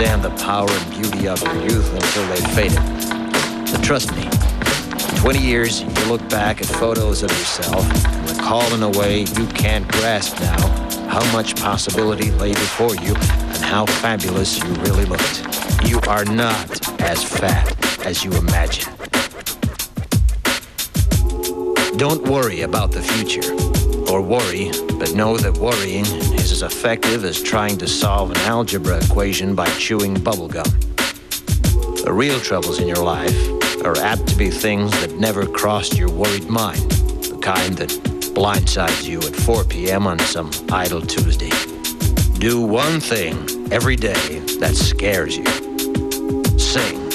understand the power and beauty of your youth until they've faded. But trust me, in 20 years, you look back at photos of yourself and recall in a way you can't grasp now how much possibility lay before you and how fabulous you really looked. You are not as fat as you imagine. Don't worry about the future. Or worry, but know that worrying is as effective as trying to solve an algebra equation by chewing bubblegum. The real troubles in your life are apt to be things that never crossed your worried mind, the kind that blindsides you at 4 p.m. on some idle Tuesday. Do one thing every day that scares you. Sing.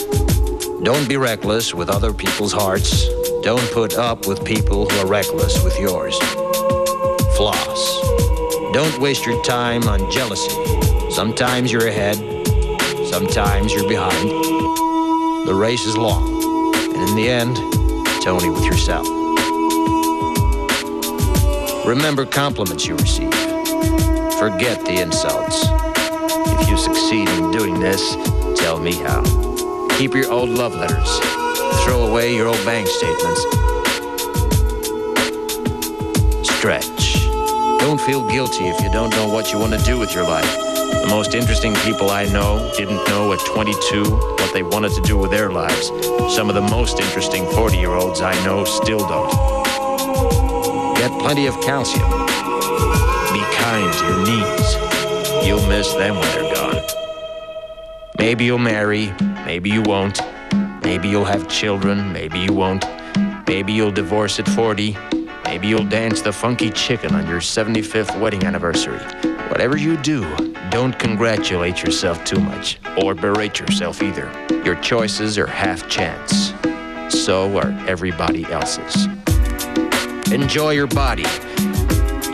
Don't be reckless with other people's hearts. Don't put up with people who are reckless with yours. Floss. Don't waste your time on jealousy. Sometimes you're ahead, sometimes you're behind. The race is long, and in the end, Tony with yourself. Remember compliments you receive. Forget the insults. If you succeed in doing this, tell me how. Keep your old love letters. Throw away your old bank statements. Stretch. Don't feel guilty if you don't know what you want to do with your life. The most interesting people I know didn't know at 22 what they wanted to do with their lives. Some of the most interesting 40 year olds I know still don't. Get plenty of calcium. Be kind to your knees. You'll miss them when they're gone. Maybe you'll marry, maybe you won't. Maybe you'll have children, maybe you won't. Maybe you'll divorce at 40. Maybe you'll dance the funky chicken on your 75th wedding anniversary. Whatever you do, don't congratulate yourself too much, or berate yourself either. Your choices are half chance. So are everybody else's. Enjoy your body.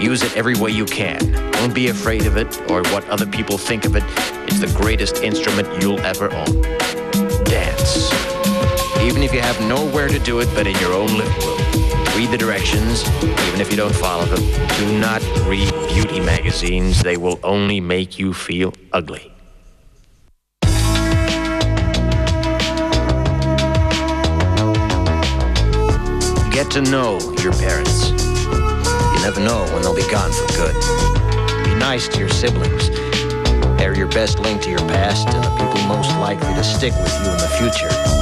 Use it every way you can. Don't be afraid of it or what other people think of it. It's the greatest instrument you'll ever own. Dance. Even if you have nowhere to do it but in your own living room. Read the directions, even if you don't follow them. Do not read beauty magazines. They will only make you feel ugly. Get to know your parents. You never know when they'll be gone for good. Be nice to your siblings. They're your best link to your past and the people most likely to stick with you in the future.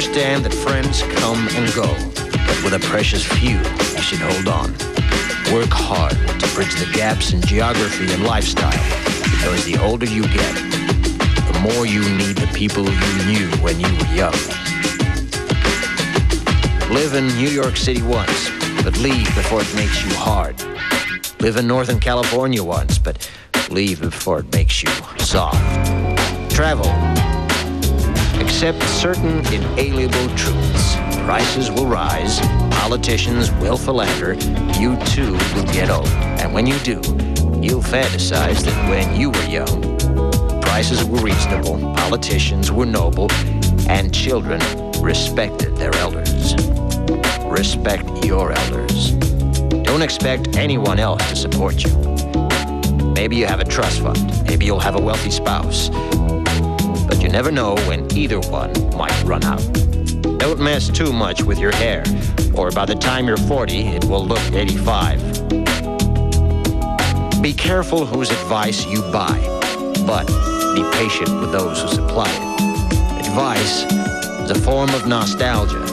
Understand that friends come and go, but with a precious few, you should hold on. Work hard to bridge the gaps in geography and lifestyle, because the older you get, the more you need the people you knew when you were young. Live in New York City once, but leave before it makes you hard. Live in Northern California once, but leave before it makes you soft. Travel. Accept certain inalienable truths. Prices will rise, politicians will philander, you too will get old. And when you do, you'll fantasize that when you were young, prices were reasonable, politicians were noble, and children respected their elders. Respect your elders. Don't expect anyone else to support you. Maybe you have a trust fund. Maybe you'll have a wealthy spouse. But you never know when either one might run out. Don't mess too much with your hair, or by the time you're 40, it will look 85. Be careful whose advice you buy, but be patient with those who supply it. Advice is a form of nostalgia.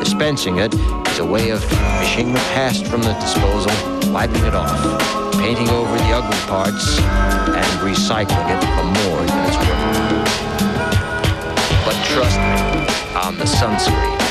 Dispensing it is a way of fishing the past from the disposal, wiping it off, painting over the ugly parts, and recycling it for more than it's worth. Trust me on the sunscreen.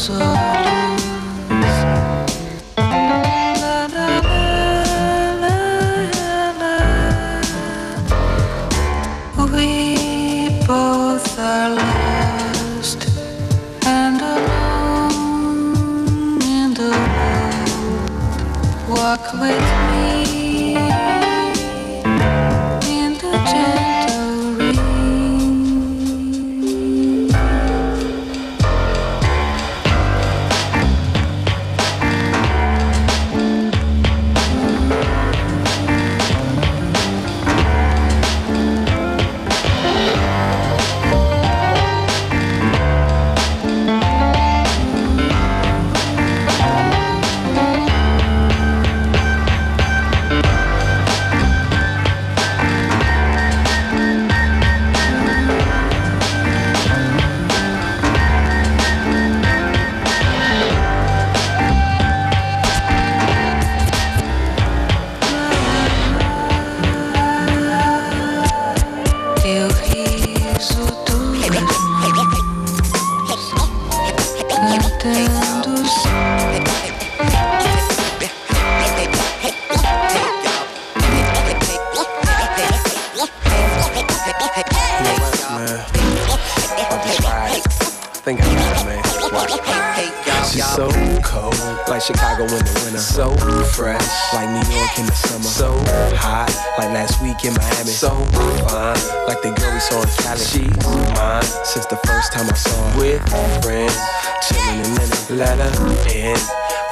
色。Like the girl we saw in Cali. She's mine since the first time I saw her. With friends, chilling in linen. Let her in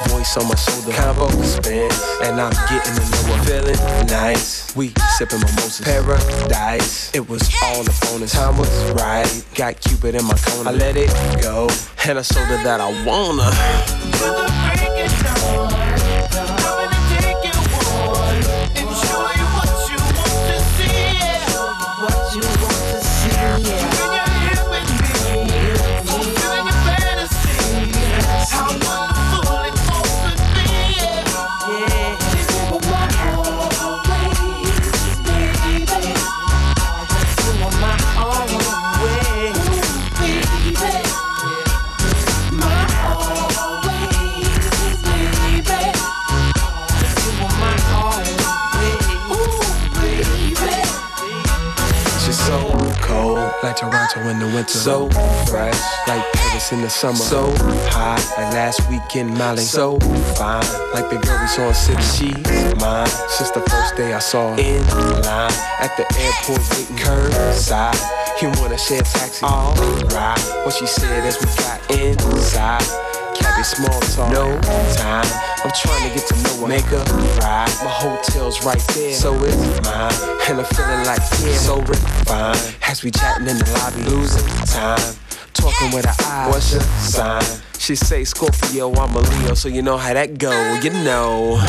voice on my shoulder, combo spin, and I'm getting to know her, feeling nice. We sipping mimosas, paradise. It was all on the bonus, time was right. Got Cupid in my corner, I let it go, and I showed her that I wanna. In the winter. So fresh, like Paris in the summer. So hot, like last week in Mali. So fine, like the girl we saw in City. She's mine since the first day I saw her. In line at the airport waiting curbside. You wanna share a taxi? Alright, what she said as we got inside. Cabby small talk, no time. I'm trying to get to know her, make her ride. My hotel's right there, so it's mine. And I'm feeling like yeah, so refined. As we chatting in the lobby, losing time. Talking with her eyes, what's your sign? She say Scorpio, I'm a Leo, so you know how that go, you know.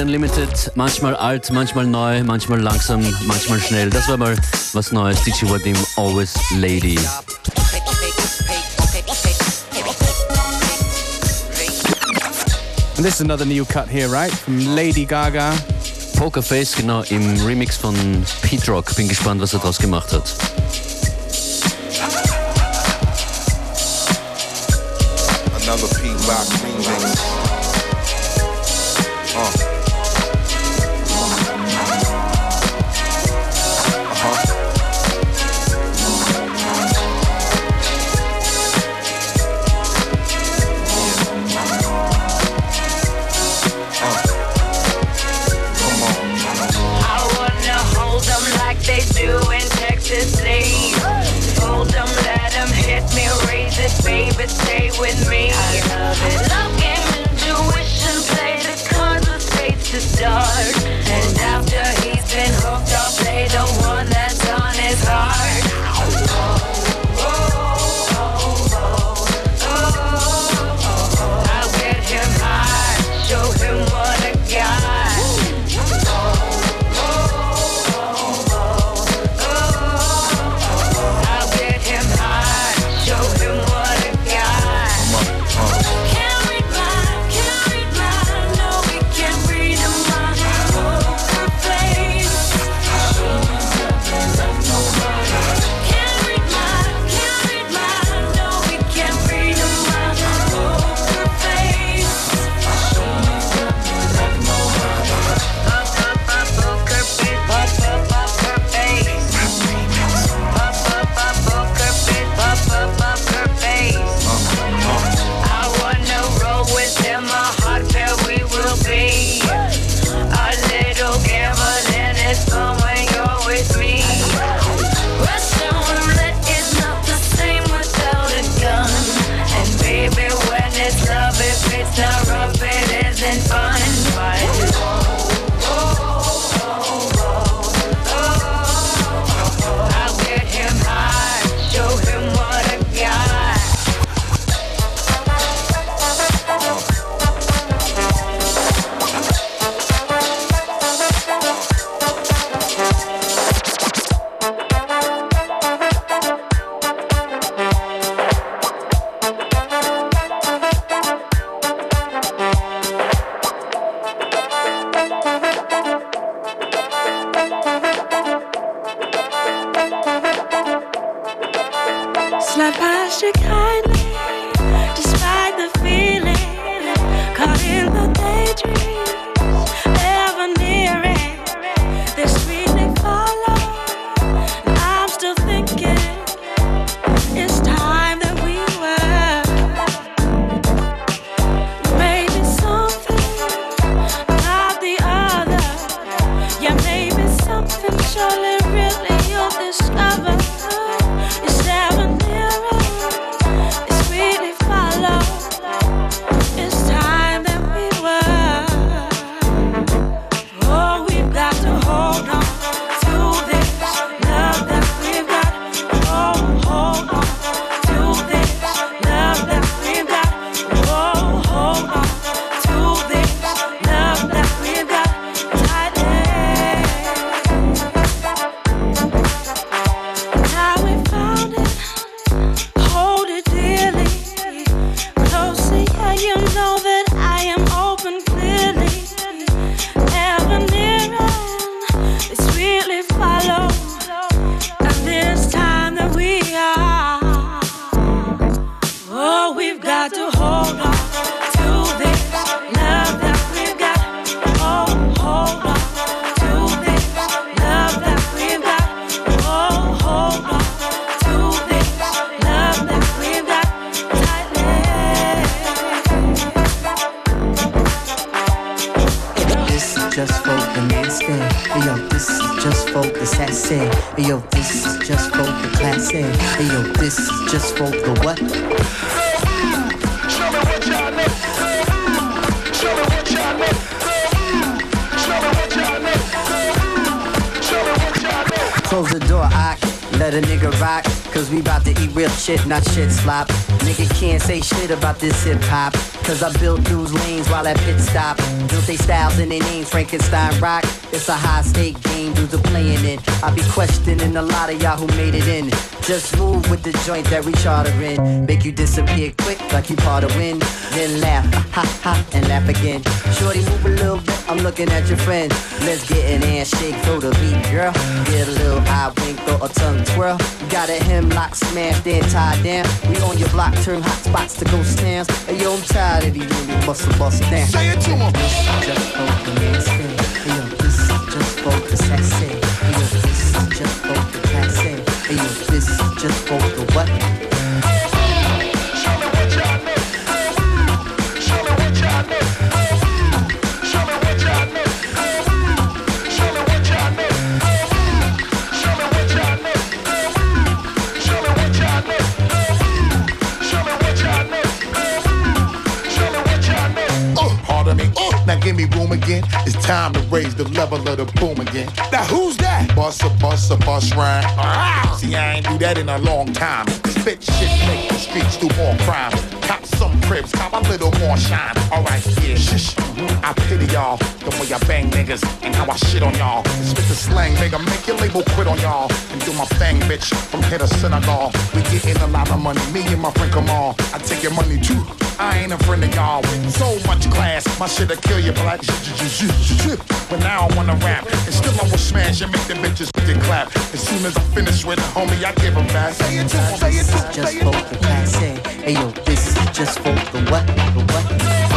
FM4 Unlimited, manchmal alt, manchmal neu, manchmal langsam, manchmal schnell. Das war mal was Neues. DJ Wadim, Always Lady. And this is another new cut here, right? From Lady Gaga. Pokerface, genau, im Remix von Pete Rock. Bin gespannt, was er daraus gemacht hat. Another Pete Rock shit, slop. Nigga can't say shit about this hip hop. Cause I built dudes lanes while at pit stop. Built they styles and they names Frankenstein rock. It's a high stake game, dudes are playing it. I be questioning a lot of y'all who made it in. Just move with the joint that we charterin'. Make you disappear quick like you part of wind. Then laugh, ha ha, and laugh again. Shorty, move a little bit, I'm looking at your friend. Let's get an ass shake, throw the beat, girl. Get a little eye wink or a tongue twirl. Got a hemlock smashed and tied down. We on your block, turn hot spots to ghost towns. Hey, yo, I'm tired of these niggas bustin' bust down. Say it to 'em. Just for the Bust a bust a bus rhyme. See I ain't do that in a long time. Spit shit, make the streets do more crime. Cop some cribs, cop a little more shine. Alright, yeah, shush. I pity y'all, the way I bang niggas and how I shit on y'all. Spit the slang, nigga, make your label quit on y'all. And do my thing, bitch, from here to Senegal. We getting a lot of money, me and my friend Kamal. I take your money too. I ain't a friend of y'all with so much class. My shit'll kill you, black. But now I wanna rap. And still I will smash and make the bitches get clap. As soon as I finish with it, homie, I give give 'em back. Say it to 'em, say it to 'em, just say it for to 'em. the classy. Hey yo, this is just for the what? The what?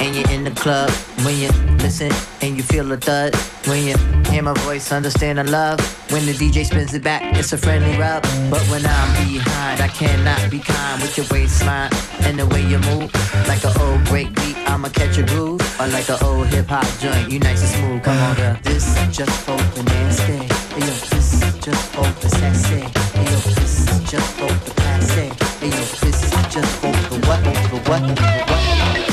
And you're in the club. When you listen and you feel a thud. When you hear my voice, understand the love. When the DJ spins it back, it's a friendly rub. But when I'm behind, I cannot be kind with your waistline and the way you move. Like an old break beat, I'ma catch a groove. Or like an old hip hop joint, you nice and smooth. Come on, girl. This is just the nasty. Hey, yo, this just the sassy. Yo, this just classy. Hey, yo, this is just the what? The what? The what?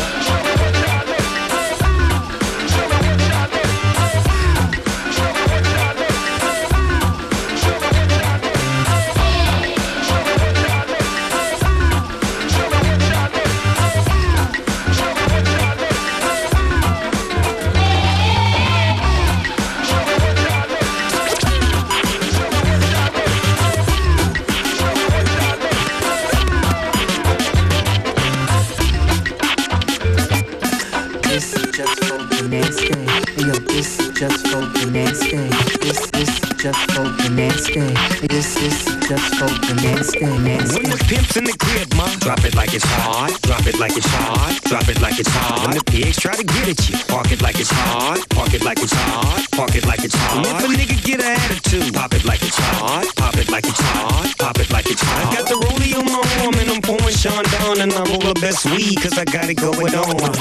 Just for the nasty, nasty. When the pimp's in the crib, ma, drop it like it's hot. Drop it like it's hot. Drop it like it's hot. When the pigs try to get at you, park it like it's hot. Park it like it's hot. Park it like it's hot. And if a nigga get an attitude, pop it like it's hot. Pop it like it's hot. Pop it like it's hot. I got the rollie on my arm and I'm pouring Sean down and I roll the best weed cause I got it going on.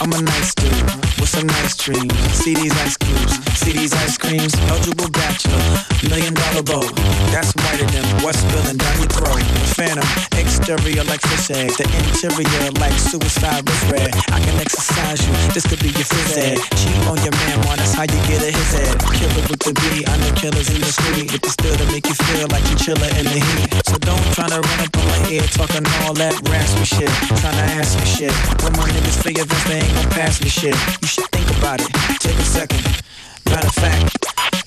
I'm a nice dude with some ice cream. See these ice cubes, see these ice creams. Eligible bachelor, million dollar bow. That's whiter than what's spilling down your throat. Phantom, exterior like fish. The interior like suicide wrist red. I can exercise you, this could be your phys ed. Cheat on your man, man, that's how you get a his head. Killer with the B, I know killers in the street. With the still to make you feel like you're chillin' in the heat. So don't try to run up on my ear talking all that raspy shit. Tryna ask me shit. When my niggas figure this, they ain't gon' pass me shit. You think about it. Take a second. Matter of fact,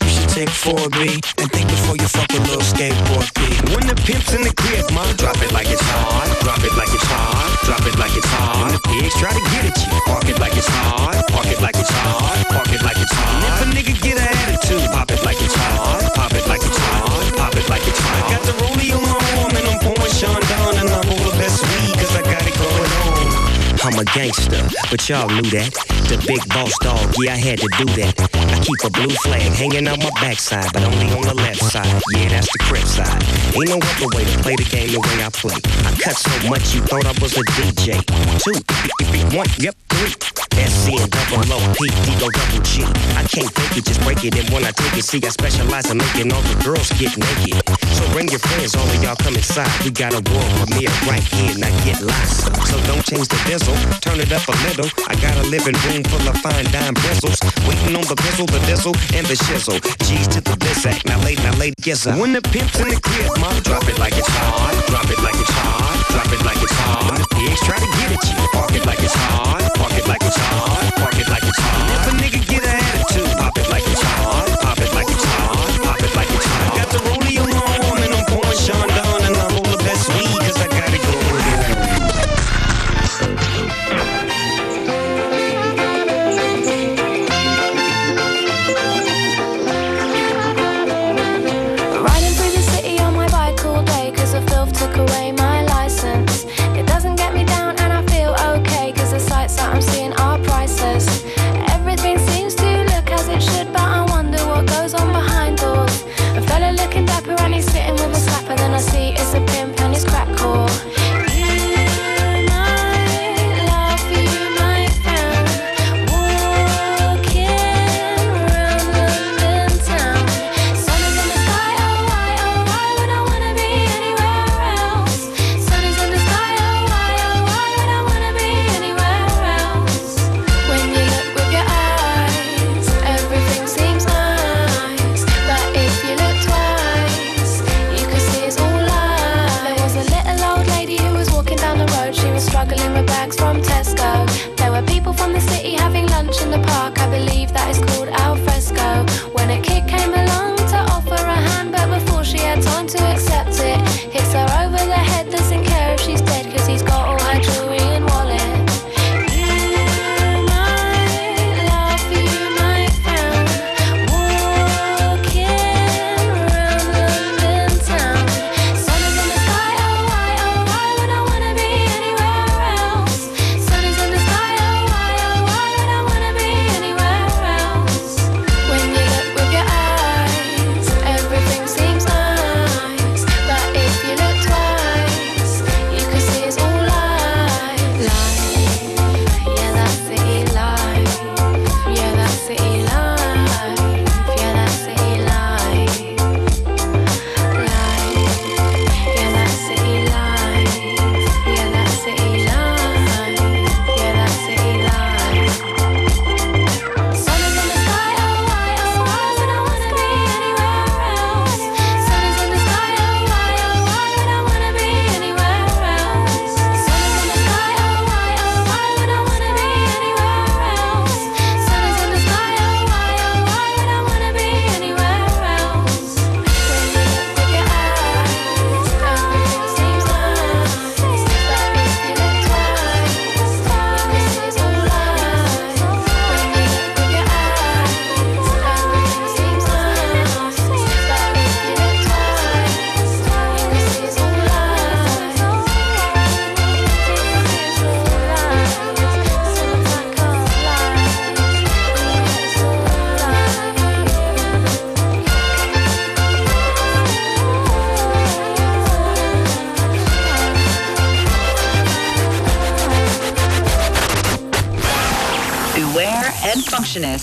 you should take 4B and think before you fuck with little skateboard P. When the pimp's in the crib, ma, drop it like it's hot. Drop it like it's hot. Drop it like it's hot. When the pigs try to get at you, park it like it's hot. Park it like it's hot. Park it like it's hot. And if a nigga get an attitude, pop it like it's hot. Pop it like it's hot. Pop it like it's hot. I got the rollie on my arm and I'm pouring Sean down and I roll the best weed cause I got. I'm a gangster, but y'all knew that. The big boss dog, yeah, I had to do that. I keep a blue flag hanging on my backside, but only on the left side. Yeah, that's the crib side. Ain't no other way to play the game the way I play. I cut so much you thought I was a DJ. Two, one, yep, three. SC and double O, P, D, go double G. I can't fake it, just break it. And when I take it, see, I specialize in making all the girls get naked. So bring your friends, all of y'all come inside. We got a world premiere right here, now get lost. So don't change the turn it up a little. I got a living room full of fine dime bristles. Waiting on the pistol, the diesel, and the shizzle. G's to the bliss act, now late, now late, yes sir. When the pimp's in the crib, mom, drop it like it's hot. Drop it like it's hot. Drop it like it's hot. The pigs try to get at you, park it like it's hot. Park it like it's hot. Park it like it's hot.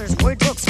Papers, word books,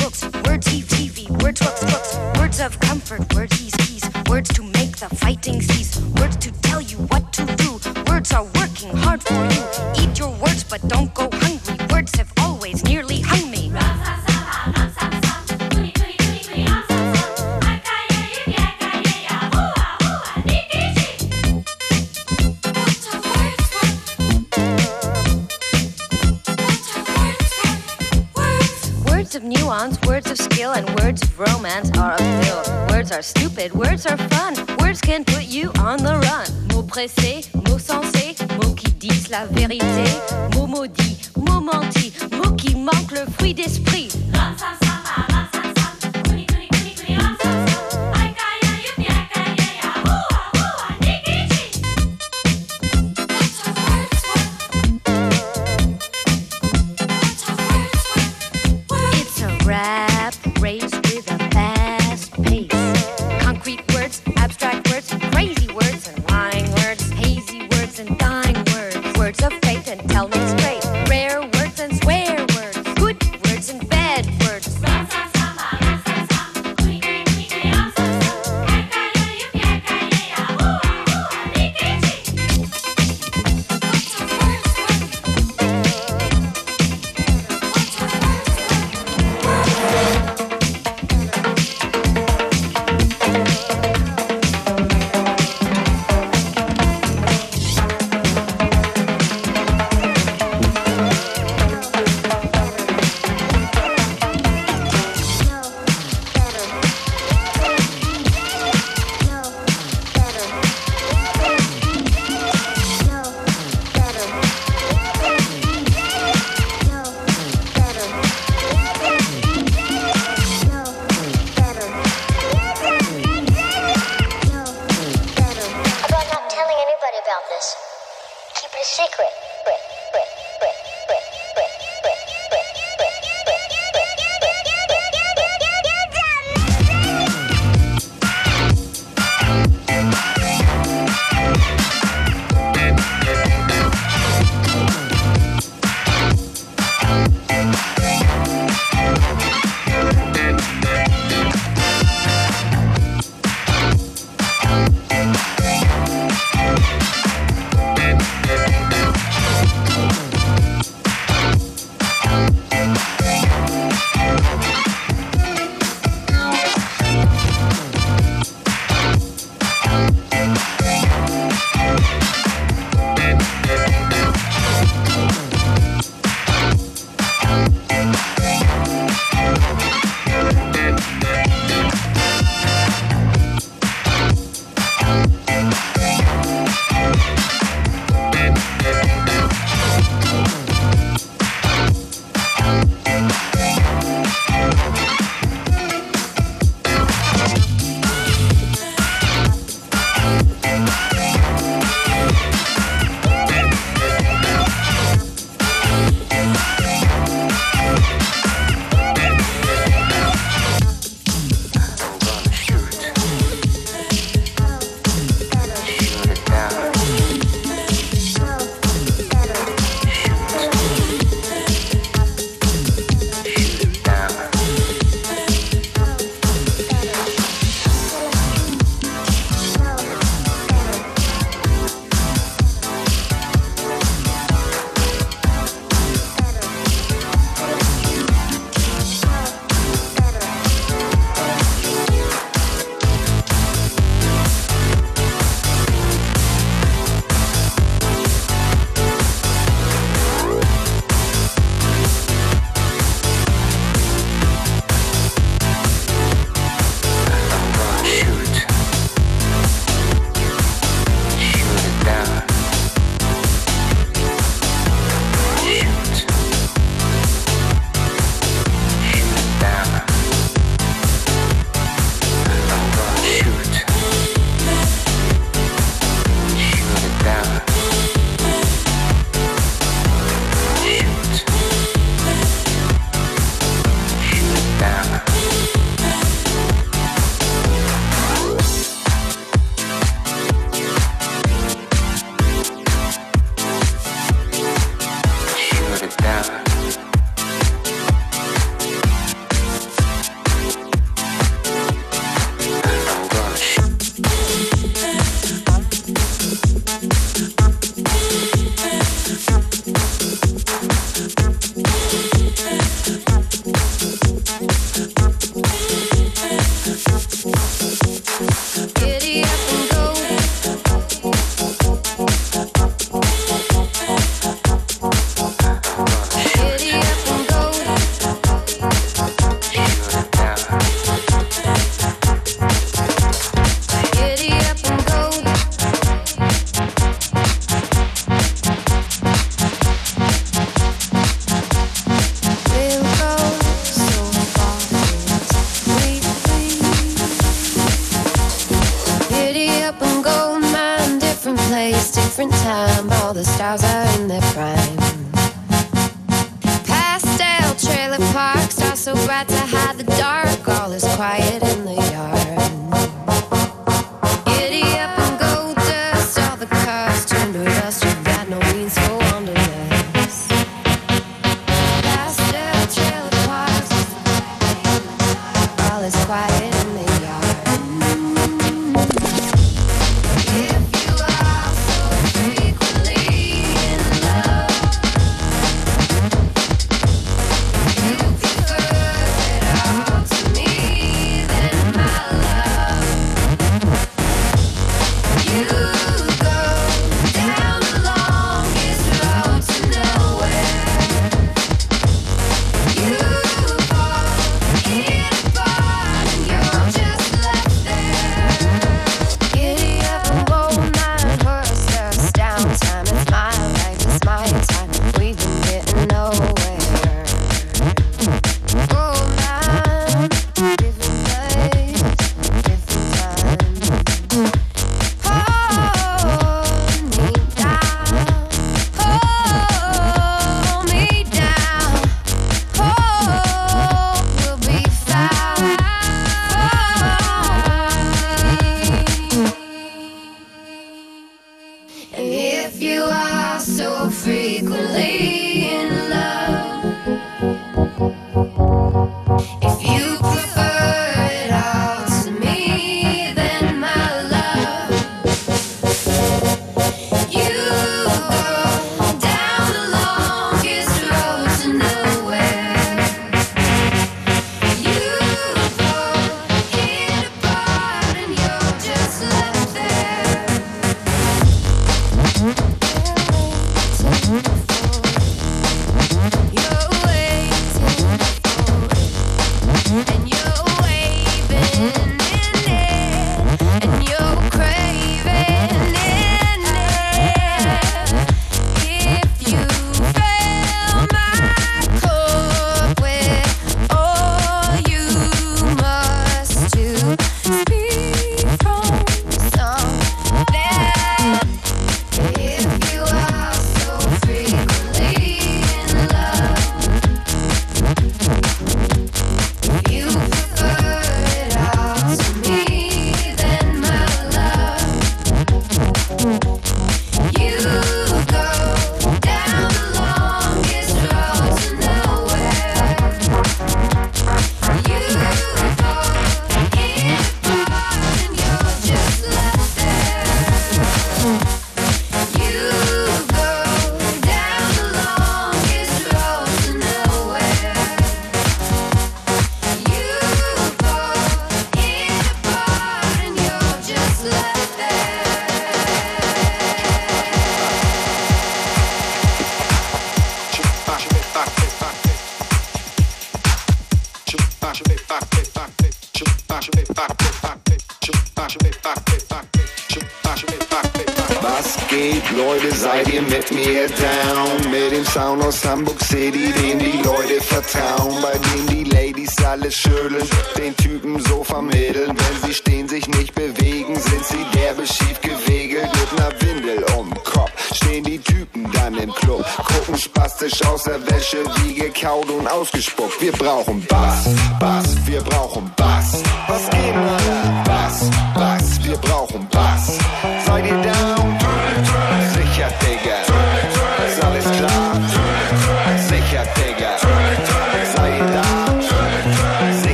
Hamburg City, dem die Leute vertrauen, bei dem die Ladies alles schütteln, den Typen so vermitteln. Wenn sie stehen, sich nicht bewegen, sind sie derbe schief gewegelt mit ner Windel um Kopf. Stehen die Typen dann im Club, gucken spastisch aus der Wäsche, wie gekaut und ausgespuckt. Wir brauchen Bass, Bass,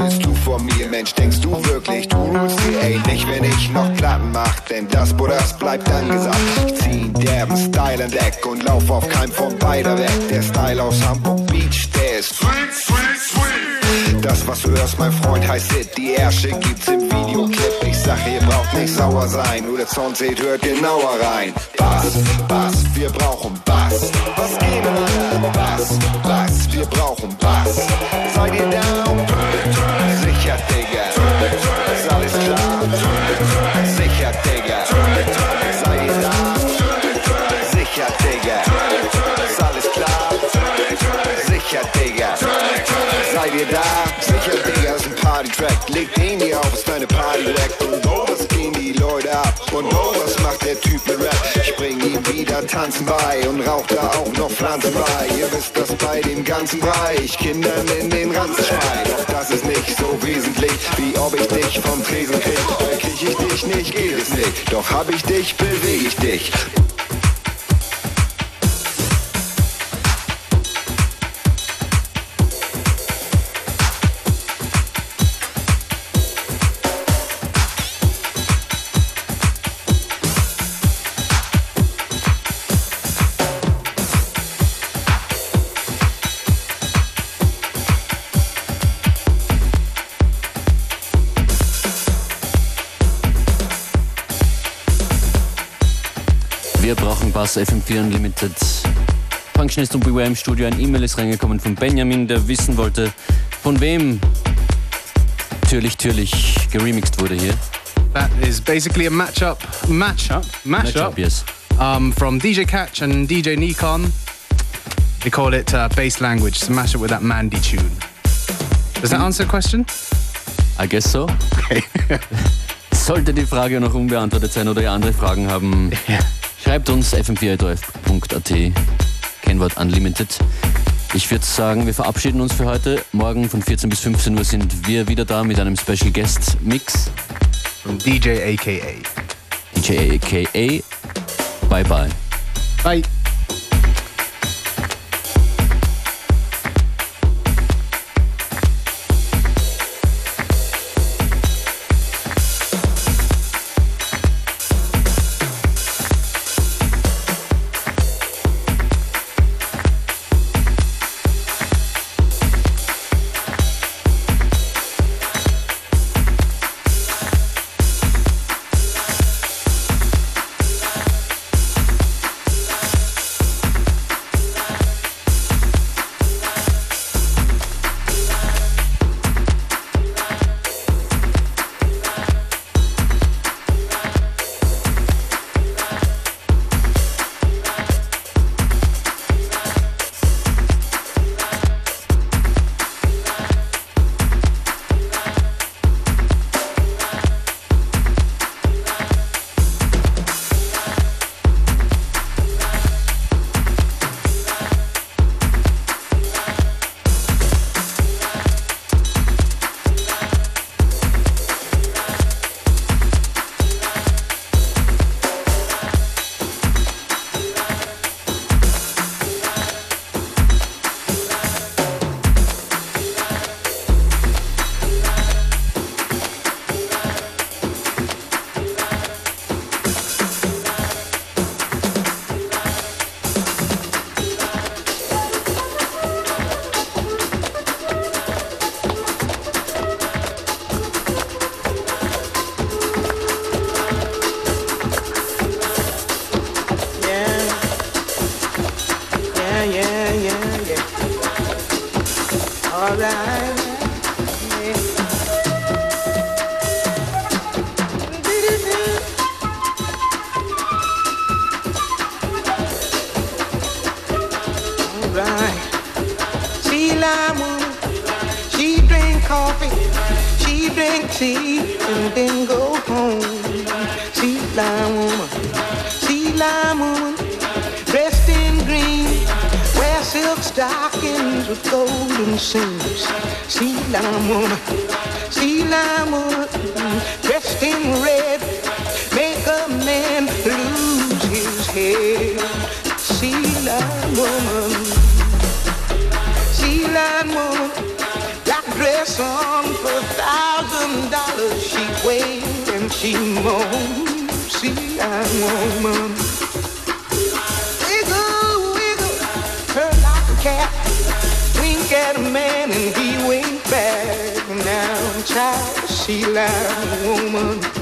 willst du von mir, Mensch? Denkst du wirklich, du rulst hier? Ey, nicht, wenn ich noch Platten mach, denn das, wo das bleibt angesagt. Ich zieh derben Style entdeck und lauf auf keinem von beider weg. Der Style aus Hamburg Beach, der ist sweet, sweet, sweet. Das, was du hörst, mein Freund, heißt Hit. Die Ärsche gibt's im Videoclip. Sag, ihr braucht nicht sauer sein. Nur der Sound seht, hört genauer rein. Bass, Bass, wir brauchen Bass. Was geht, Mann? Bass, Bass, wir brauchen Bass. Seid ihr down? Sicher, Digga. Ist alles klar? Sicher, Digga. Seid ihr da? Sicher, Digga. Ist alles klar? Sicher, Digga. Seid ihr da? Sicher, Digga, ist ein Party Track. Leg den hier auf, ist deine Party weg. Und oh, was gehen die Leute ab? Und oh, was macht der Typ mit Rap? Ich bring ihm wieder Tanzen bei und rauch da auch noch Pflanzen bei. Ihr wisst das bei dem ganzen Bereich. Kindern in den Ranzen schreien. Doch das ist nicht so wesentlich, wie ob ich dich vom Tresen krieg. Weil krieg ich dich nicht, geht es nicht. Doch hab ich dich, beweg ich dich. Wir brauchen Bass FM4 Unlimited. Functionist und Beware im Studio. Ein E-Mail ist reingekommen von Benjamin, der wissen wollte, von wem Türlich Türlich geremixed wurde hier. That is basically a matchup, matchup, mashup, Matchup, yes. um, from DJ Catch and DJ Nikon. They call it uh, bass language. It's a mashup with that Mandy tune. Does that answer the question? I guess so. Okay. Sollte die Frage noch unbeantwortet sein oder ihr andere Fragen haben, schreibt uns fm4.at, Kennwort Unlimited. Ich würde sagen, wir verabschieden uns für heute. Morgen von 14 bis 15 Uhr sind wir wieder da mit einem Special Guest Mix. From DJ AKA. DJ AKA. Bye bye. Bye. Lime woman. Sea lime woman. Black dress on for a thousand dollars. She wails and she moans. Sea lime woman. Wiggle, wiggle, like a cat. Wink at a man and he back. Now, child, she lime woman.